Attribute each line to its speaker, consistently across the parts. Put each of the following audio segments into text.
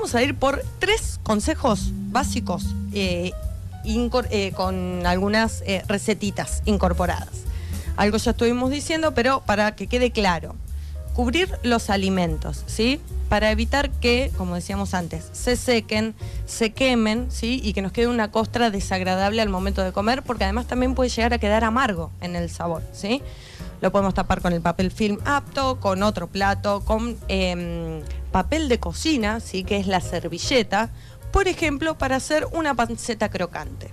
Speaker 1: vamos a ir por tres consejos básicos eh, eh, con algunas eh, recetitas incorporadas. Algo ya estuvimos diciendo, pero para que quede claro. Cubrir los alimentos, ¿sí? Para evitar que, como decíamos antes, se sequen, se quemen, ¿sí? Y que nos quede una costra desagradable al momento de comer, porque además también puede llegar a quedar amargo en el sabor, ¿sí? Lo podemos tapar con el papel film apto, con otro plato, con em, papel de cocina, ¿sí? Que es la servilleta, por ejemplo, para hacer una panceta crocante.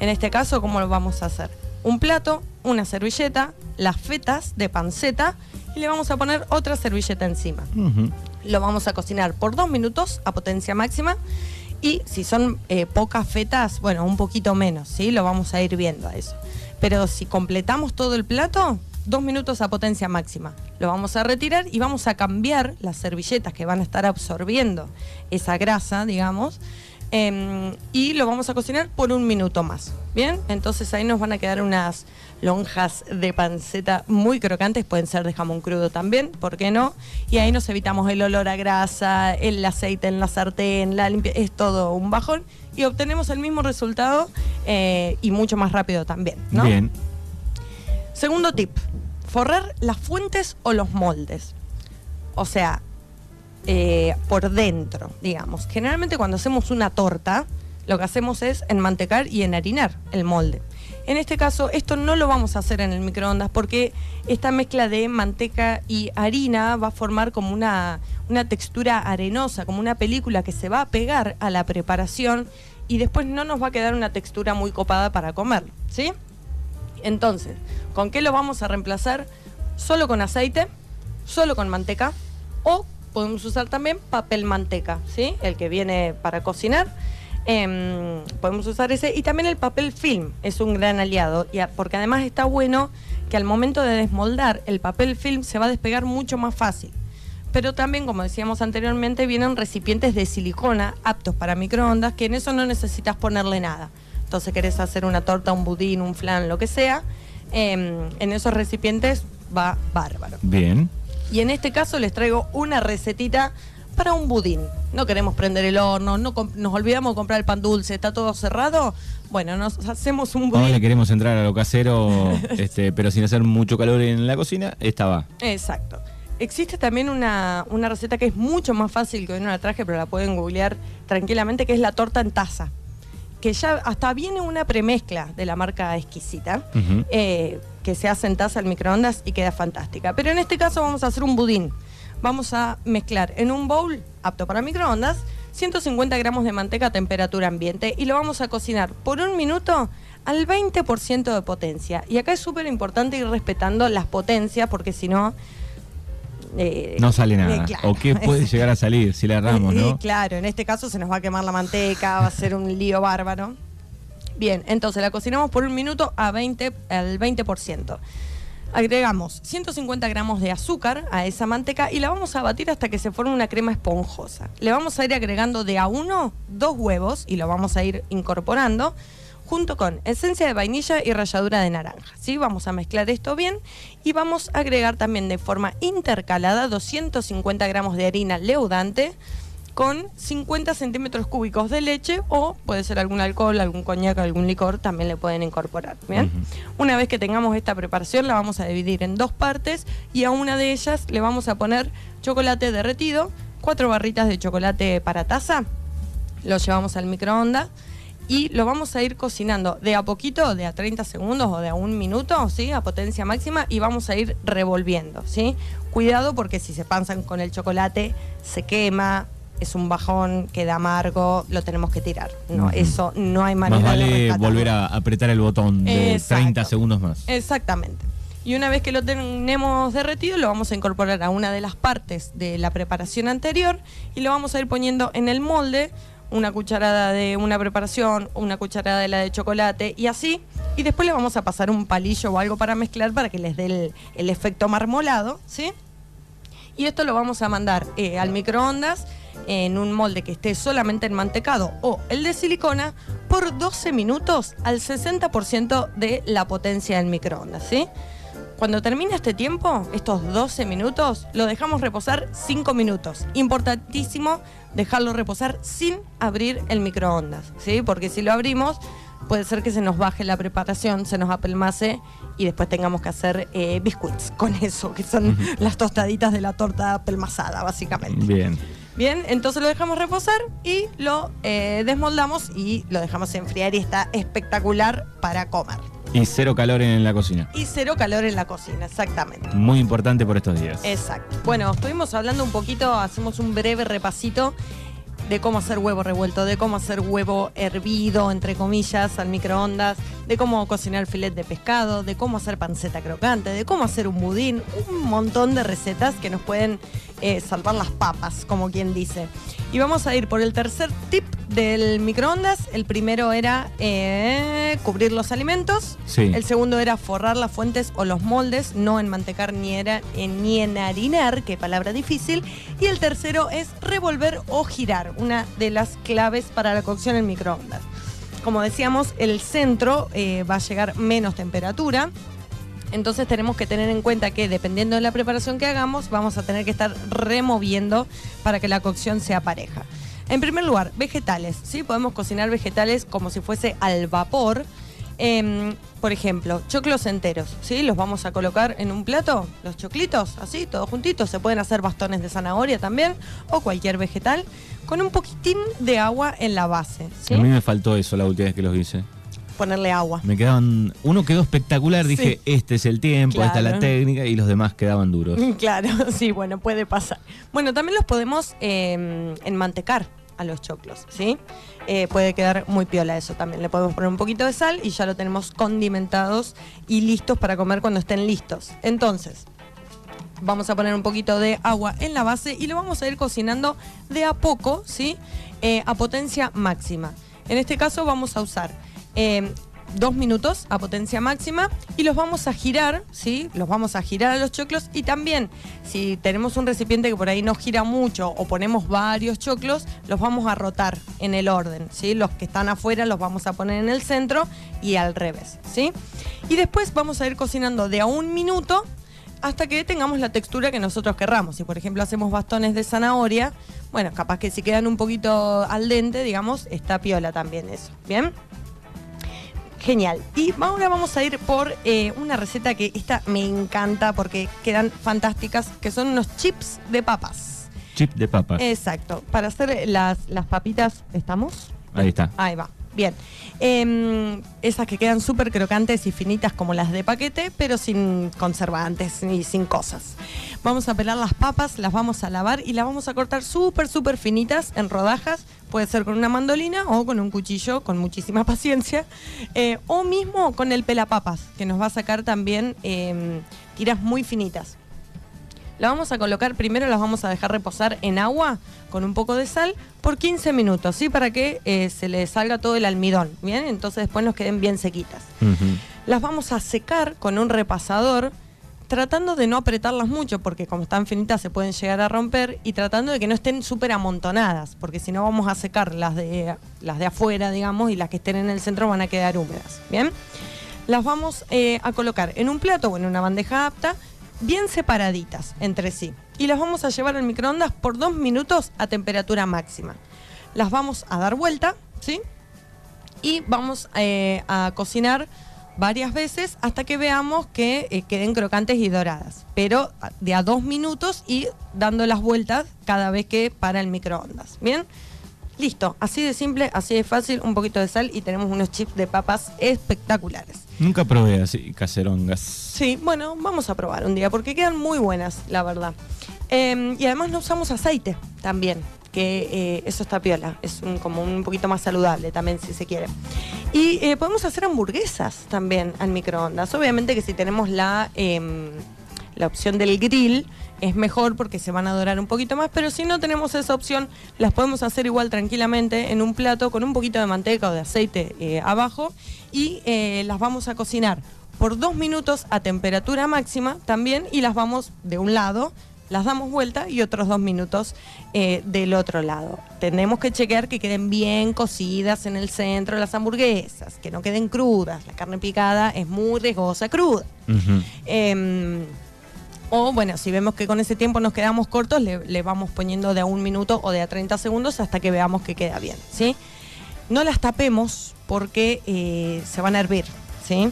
Speaker 1: En este caso, ¿cómo lo vamos a hacer? Un plato, una servilleta, las fetas de panceta y le vamos a poner otra servilleta encima. Lo vamos a cocinar por dos minutos a potencia máxima y si son eh, pocas fetas, bueno, un poquito menos, ¿sí? Lo vamos a ir viendo a eso. Pero si completamos todo el plato, dos minutos a potencia máxima. Lo vamos a retirar y vamos a cambiar las servilletas que van a estar absorbiendo esa grasa, digamos, em, y lo vamos a cocinar por un minuto más. Bien, entonces ahí nos van a quedar unas lonjas de panceta muy crocantes, pueden ser de jamón crudo también, ¿por qué no? Y ahí nos evitamos el olor a grasa, el aceite en la sartén, la limpia, es todo un bajón y obtenemos el mismo resultado eh, y mucho más rápido también, ¿no?
Speaker 2: Bien.
Speaker 1: Segundo tip, forrar las fuentes o los moldes. O sea, eh, por dentro, digamos. Generalmente cuando hacemos una torta, lo que hacemos es enmantecar y enharinar el molde. En este caso, esto no lo vamos a hacer en el microondas porque esta mezcla de manteca y harina va a formar como una, una textura arenosa, como una película que se va a pegar a la preparación y después no nos va a quedar una textura muy copada para comerlo, ¿sí? Entonces, ¿con qué lo vamos a reemplazar? Solo con aceite, solo con manteca o podemos usar también papel manteca, ¿sí? El que viene para cocinar. Em, podemos usar ese y también el papel film es un gran aliado porque además está bueno que al momento de desmoldar el papel film se va a despegar mucho más fácil. Pero también, como decíamos anteriormente, vienen recipientes de silicona aptos para microondas, que en eso no necesitas ponerle nada. Entonces, querés hacer una torta, un budín, un flan, lo que sea, em, en esos recipientes va bárbaro.
Speaker 2: Bien.
Speaker 1: Y en este caso les traigo una recetita para un budín. No queremos prender el horno, no nos olvidamos de comprar el pan dulce, está todo cerrado. Bueno, nos hacemos un
Speaker 2: Ahora le
Speaker 1: budín.
Speaker 2: queremos entrar a lo casero, este, pero sin hacer mucho calor en la cocina. Esta va.
Speaker 1: Exacto. Existe también una, una receta que es mucho más fácil que hoy no la traje, pero la pueden googlear tranquilamente, que es la torta en taza. Que ya hasta viene una premezcla de la marca exquisita, eh, que se hace en taza al microondas y queda fantástica. Pero en este caso vamos a hacer un budín. Vamos a mezclar en un bowl apto para microondas 150 gramos de manteca a temperatura ambiente y lo vamos a cocinar por un minuto al 20% de potencia. Y acá es súper importante ir respetando las potencias porque si no... eh,
Speaker 2: No sale
Speaker 1: eh,
Speaker 2: nada.
Speaker 1: claro.
Speaker 2: O qué puede llegar a salir si le erramos,
Speaker 1: Eh,
Speaker 2: ¿no?
Speaker 1: claro, en este caso se nos va a quemar la manteca, va a ser un lío bárbaro. Bien, entonces la cocinamos por un minuto a 20, al 20%. Agregamos 150 gramos de azúcar a esa manteca y la vamos a batir hasta que se forme una crema esponjosa. Le vamos a ir agregando de a uno dos huevos y lo vamos a ir incorporando junto con esencia de vainilla y ralladura de naranja. ¿sí? Vamos a mezclar esto bien y vamos a agregar también de forma intercalada 250 gramos de harina leudante con 50 centímetros cúbicos de leche o puede ser algún alcohol, algún coñac, algún licor, también le pueden incorporar. ¿bien? Una vez que tengamos esta preparación la vamos a dividir en dos partes y a una de ellas le vamos a poner chocolate derretido, cuatro barritas de chocolate para taza, lo llevamos al microondas y lo vamos a ir cocinando de a poquito, de a 30 segundos o de a un minuto, ¿sí? A potencia máxima y vamos a ir revolviendo, ¿sí? Cuidado porque si se pansan con el chocolate se quema, es un bajón, queda amargo, lo tenemos que tirar. No, eso no hay manera
Speaker 2: Más vale volver a apretar el botón de
Speaker 1: Exacto.
Speaker 2: 30 segundos más.
Speaker 1: Exactamente. Y una vez que lo tenemos derretido, lo vamos a incorporar a una de las partes de la preparación anterior y lo vamos a ir poniendo en el molde, una cucharada de una preparación, una cucharada de la de chocolate y así. Y después le vamos a pasar un palillo o algo para mezclar para que les dé el, efecto marmolado, ¿sí? Y esto lo vamos a mandar eh, al microondas en un molde que esté solamente enmantecado o el de silicona por 12 minutos al 60% de la potencia del microondas, ¿sí? Cuando termina este tiempo, estos 12 minutos, lo dejamos reposar 5 minutos. Importantísimo dejarlo reposar sin abrir el microondas, ¿sí? Porque si lo abrimos, puede ser que se nos baje la preparación, se nos apelmace y después tengamos que hacer eh, biscuits con eso, que son las tostaditas de la torta apelmazada, básicamente.
Speaker 2: Bien.
Speaker 1: Bien, entonces lo dejamos reposar y lo eh, desmoldamos y lo dejamos enfriar y está espectacular para comer.
Speaker 2: Y cero calor en la cocina.
Speaker 1: Y cero calor en la cocina, exactamente.
Speaker 2: Muy importante por estos días.
Speaker 1: Exacto. Bueno, estuvimos hablando un poquito, hacemos un breve repasito de cómo hacer huevo revuelto, de cómo hacer huevo hervido, entre comillas, al microondas, de cómo cocinar filet de pescado, de cómo hacer panceta crocante, de cómo hacer un budín, un montón de recetas que nos pueden eh, salvar las papas, como quien dice. Y vamos a ir por el tercer tip del microondas. El primero era eh, cubrir los alimentos.
Speaker 2: Sí.
Speaker 1: El segundo era forrar las fuentes o los moldes, no en mantecar ni, era, eh, ni en harinar, qué palabra difícil. Y el tercero es revolver o girar, una de las claves para la cocción en microondas. Como decíamos, el centro eh, va a llegar menos temperatura. Entonces tenemos que tener en cuenta que dependiendo de la preparación que hagamos, vamos a tener que estar removiendo para que la cocción sea pareja. En primer lugar, vegetales. ¿sí? Podemos cocinar vegetales como si fuese al vapor. Em, por ejemplo, choclos enteros, ¿sí? Los vamos a colocar en un plato, los choclitos, así, todos juntitos. Se pueden hacer bastones de zanahoria también, o cualquier vegetal, con un poquitín de agua en la base, ¿sí?
Speaker 2: A mí me faltó eso la última vez que los hice.
Speaker 1: Ponerle agua.
Speaker 2: Me quedaban. Uno quedó espectacular,
Speaker 1: Sí.
Speaker 2: dije, este es el tiempo, esta es la
Speaker 1: Claro.
Speaker 2: técnica, y los demás quedaban duros.
Speaker 1: Claro, sí, bueno, puede pasar. Bueno, también los podemos eh, enmantecar a los choclos, ¿sí? Eh, puede quedar muy piola eso también. Le podemos poner un poquito de sal y ya lo tenemos condimentados y listos para comer cuando estén listos. Entonces, vamos a poner un poquito de agua en la base y lo vamos a ir cocinando de a poco, ¿sí? Eh, a potencia máxima. En este caso vamos a usar eh, dos minutos a potencia máxima y los vamos a girar, ¿sí? Los vamos a girar a los choclos y también si tenemos un recipiente que por ahí no gira mucho o ponemos varios choclos, los vamos a rotar en el orden, ¿sí? Los que están afuera los vamos a poner en el centro y al revés, ¿sí? Y después vamos a ir cocinando de a un minuto hasta que tengamos la textura que nosotros querramos. Si por ejemplo hacemos bastones de zanahoria, bueno, capaz que si quedan un poquito al dente, digamos, está piola también eso. ¿Bien? Genial. Y ahora vamos a ir por eh, una receta que esta me encanta porque quedan fantásticas, que son unos chips de papas.
Speaker 2: Chip de papas.
Speaker 1: Exacto. Para hacer las, las papitas, ¿estamos?
Speaker 2: Ahí está.
Speaker 1: Ahí va. Bien. Em, esas que quedan súper crocantes y finitas como las de paquete, pero sin conservantes ni sin cosas. Vamos a pelar las papas, las vamos a lavar y las vamos a cortar súper, súper finitas en rodajas. Puede ser con una mandolina o con un cuchillo, con muchísima paciencia. Eh, o mismo con el pelapapas, que nos va a sacar también em, tiras muy finitas. La vamos a colocar, primero las vamos a dejar reposar en agua con un poco de sal por 15 minutos, ¿sí? Para que eh, se le salga todo el almidón, ¿bien? Entonces después nos queden bien sequitas. Las vamos a secar con un repasador, tratando de no apretarlas mucho, porque como están finitas se pueden llegar a romper, y tratando de que no estén súper amontonadas, porque si no vamos a secar las de, las de afuera, digamos, y las que estén en el centro van a quedar húmedas, ¿bien? Las vamos eh, a colocar en un plato o en una bandeja apta, bien separaditas entre sí. Y las vamos a llevar al microondas por dos minutos a temperatura máxima. Las vamos a dar vuelta, ¿sí? Y vamos eh, a cocinar varias veces hasta que veamos que eh, queden crocantes y doradas. Pero de a dos minutos y dando las vueltas cada vez que para el microondas. ¿Bien? Listo, así de simple, así de fácil, un poquito de sal y tenemos unos chips de papas espectaculares.
Speaker 2: Nunca probé así cacerongas.
Speaker 1: Sí, bueno, vamos a probar un día porque quedan muy buenas, la verdad. Eh, y además no usamos aceite también, que eh, eso está piola, es un- como un poquito más saludable también si se quiere. Y eh, podemos hacer hamburguesas también al microondas. Obviamente que si tenemos la, em, la opción del grill es mejor porque se van a dorar un poquito más, pero si no tenemos esa opción, las podemos hacer igual tranquilamente en un plato con un poquito de manteca o de aceite eh, abajo y eh, las vamos a cocinar por dos minutos a temperatura máxima también y las vamos de un lado las damos vuelta y otros dos minutos eh, del otro lado. Tenemos que chequear que queden bien cocidas en el centro las hamburguesas, que no queden crudas. La carne picada es muy riesgosa cruda. O bueno, si vemos que con ese tiempo nos quedamos cortos, le, le vamos poniendo de a un minuto o de a 30 segundos hasta que veamos que queda bien, ¿sí? No las tapemos porque eh, se van a hervir, ¿sí?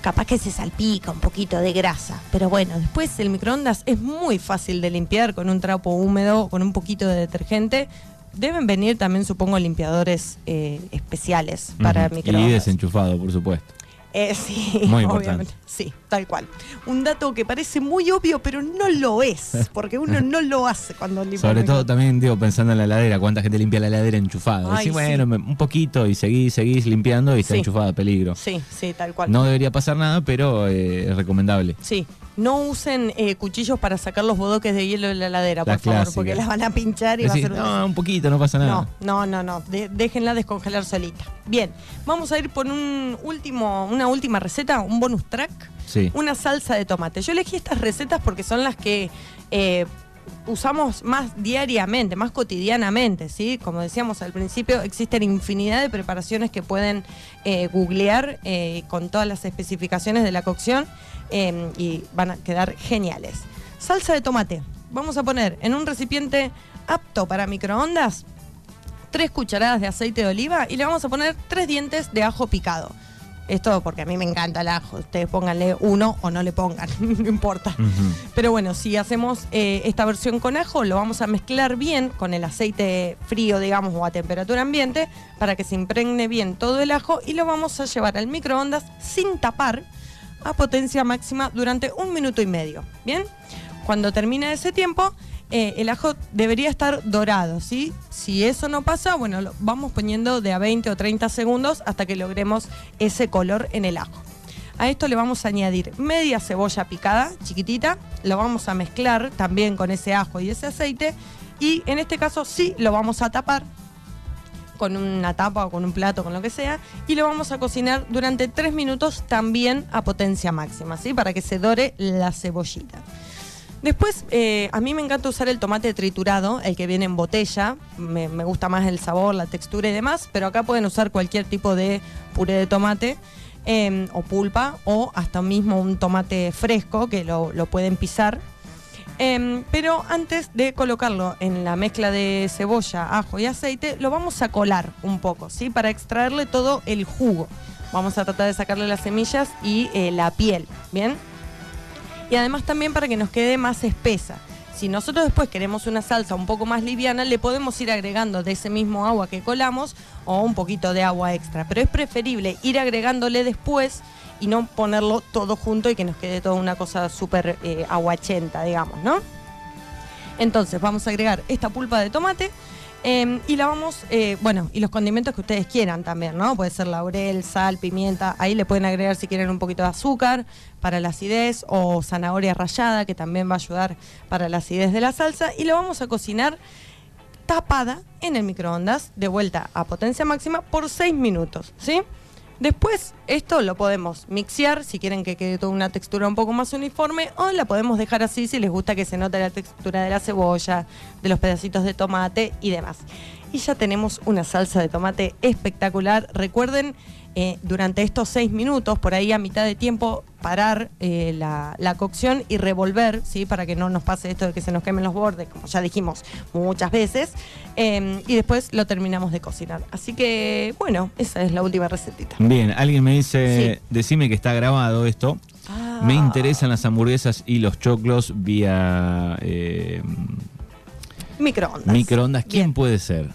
Speaker 1: Capaz que se salpica un poquito de grasa, pero bueno, después el microondas es muy fácil de limpiar con un trapo húmedo, con un poquito de detergente. Deben venir también, supongo, limpiadores eh, especiales para
Speaker 2: Ujú. Y
Speaker 1: microondas.
Speaker 2: desenchufado, por supuesto.
Speaker 1: Eh, sí,
Speaker 2: Muy importante.
Speaker 1: obviamente. Sí, tal cual. Un dato que parece muy obvio, pero no lo es, porque uno no lo hace cuando limpia.
Speaker 2: Sobre todo también, digo, pensando en la heladera, cuánta gente limpia la heladera enchufada.
Speaker 1: Ay,
Speaker 2: Decís,
Speaker 1: sí.
Speaker 2: bueno, un poquito y seguís, seguís limpiando y está
Speaker 1: Sí.
Speaker 2: enchufada, peligro.
Speaker 1: Sí, sí, tal cual.
Speaker 2: No debería pasar nada, pero eh, es recomendable.
Speaker 1: Sí, no usen eh, cuchillos para sacar los bodoques de hielo de la heladera,
Speaker 2: La
Speaker 1: por favor,
Speaker 2: clásica.
Speaker 1: porque las van a pinchar y va a ser un
Speaker 2: no, un poquito, no pasa nada.
Speaker 1: No, no, no, no. De- déjenla descongelar solita. Bien, vamos a ir por un último, una última receta, un bonus track. Una salsa de tomate. Yo elegí estas recetas porque son las que eh, usamos más diariamente, más cotidianamente, ¿sí? Como decíamos al principio, existen infinidad de preparaciones que pueden eh, googlear eh, con todas las especificaciones de la cocción y van a quedar geniales. Salsa de tomate. Vamos a poner en un recipiente apto para microondas tres cucharadas de aceite de oliva y le vamos a poner tres dientes de ajo picado. Esto porque a mí me encanta el ajo. Ustedes pónganle uno o no le pongan, no importa. Pero bueno, si hacemos eh, esta versión con ajo, lo vamos a mezclar bien con el aceite frío, digamos, o a temperatura ambiente, para que se impregne bien todo el ajo y lo vamos a llevar al microondas sin tapar a potencia máxima durante un minuto y medio. ¿Bien? Cuando termine ese tiempo, eh, el ajo debería estar dorado, ¿sí? Si eso no pasa, bueno, lo vamos poniendo de a 20 o 30 segundos hasta que logremos ese color en el ajo. A esto le vamos a añadir media cebolla picada, chiquitita, lo vamos a mezclar también con ese ajo y ese aceite y en este caso sí lo vamos a tapar con una tapa o con un plato, con lo que sea, y lo vamos a cocinar durante 3 minutos también a potencia máxima, ¿sí? Para que se dore la cebollita. Después, eh, a mí me encanta usar el tomate triturado, el que viene en botella. Me, gusta más el sabor, la textura y demás, pero acá pueden usar cualquier tipo de puré de tomate eh, o pulpa o hasta mismo un tomate fresco que lo, lo pueden pisar. Em, pero antes de colocarlo en la mezcla de cebolla, ajo y aceite, lo vamos a colar un poco, ¿sí? Para extraerle todo el jugo. Vamos a tratar de sacarle las semillas y eh, la piel, ¿bien? Y además también para que nos quede más espesa. Si nosotros después queremos una salsa un poco más liviana, le podemos ir agregando de ese mismo agua que colamos o un poquito de agua extra. Pero es preferible ir agregándole después y no ponerlo todo junto y que nos quede toda una cosa súper eh, aguachenta, digamos, ¿no? Entonces vamos a agregar esta pulpa de tomate eh, y la vamos, eh, bueno, y los condimentos que ustedes quieran también, ¿no? Puede ser laurel, sal, pimienta, ahí le pueden agregar si quieren un poquito de azúcar para la acidez o zanahoria rallada que también va a ayudar para la acidez de la salsa y lo vamos a cocinar tapada en el microondas de vuelta a potencia máxima por 6 minutos, ¿sí? Después, esto lo podemos mixear si quieren que quede toda una textura un poco más uniforme o la podemos dejar así si les gusta que se note la textura de la cebolla, de los pedacitos de tomate y demás. Y ya tenemos una salsa de tomate espectacular. Recuerden, eh, durante estos seis minutos, por ahí a mitad de tiempo, parar eh, la, la cocción y revolver, ¿sí? Para que no nos pase esto de que se nos quemen los bordes, como ya dijimos muchas veces. Eh, y después lo terminamos de cocinar. Así que, bueno, esa es la última recetita.
Speaker 2: Bien, alguien me dice,
Speaker 1: Sí.
Speaker 2: decime que está grabado esto.
Speaker 1: Ah.
Speaker 2: Me interesan las hamburguesas y los choclos vía eh,
Speaker 1: Microondas.
Speaker 2: microondas. ¿Quién
Speaker 1: Bien.
Speaker 2: puede ser?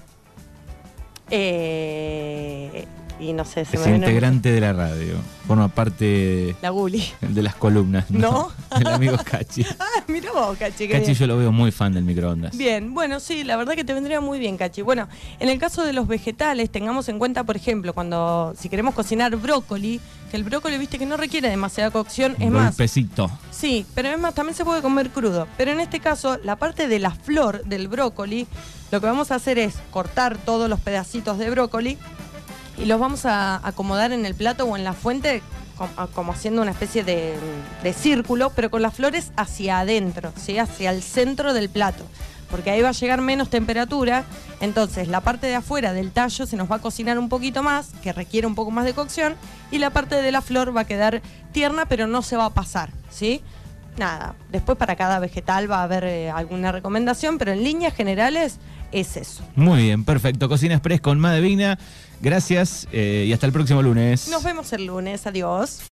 Speaker 1: Eh, y no sé, se
Speaker 2: Es
Speaker 1: me viene
Speaker 2: integrante de la radio. Forma parte
Speaker 1: la Guli.
Speaker 2: de las columnas.
Speaker 1: ¿No?
Speaker 2: El amigo Cachi.
Speaker 1: Ah, mira vos, Cachi.
Speaker 2: Cachi
Speaker 1: bien.
Speaker 2: yo lo veo muy fan del microondas.
Speaker 1: Bien, bueno, sí, la verdad que te vendría muy bien, Cachi. Bueno, en el caso de los vegetales, tengamos en cuenta, por ejemplo, cuando si queremos cocinar brócoli, que el brócoli, viste, que no requiere demasiada cocción, es más,
Speaker 2: Golpecito.
Speaker 1: Sí, pero es más, también se puede comer crudo. Pero en este caso, la parte de la flor del brócoli, lo que vamos a hacer es cortar todos los pedacitos de brócoli y los vamos a acomodar en el plato o en la fuente como, como haciendo una especie de, de círculo, pero con las flores hacia adentro, ¿sí? hacia el centro del plato. Porque ahí va a llegar menos temperatura, entonces la parte de afuera del tallo se nos va a cocinar un poquito más, que requiere un poco más de cocción, y la parte de la flor va a quedar tierna, pero no se va a pasar, ¿sí? Nada, después para cada vegetal va a haber eh, alguna recomendación, pero en líneas generales es eso.
Speaker 2: Muy bien, perfecto. Cocina Express con Madevina. Gracias eh, y hasta el próximo lunes.
Speaker 1: Nos vemos el lunes, adiós.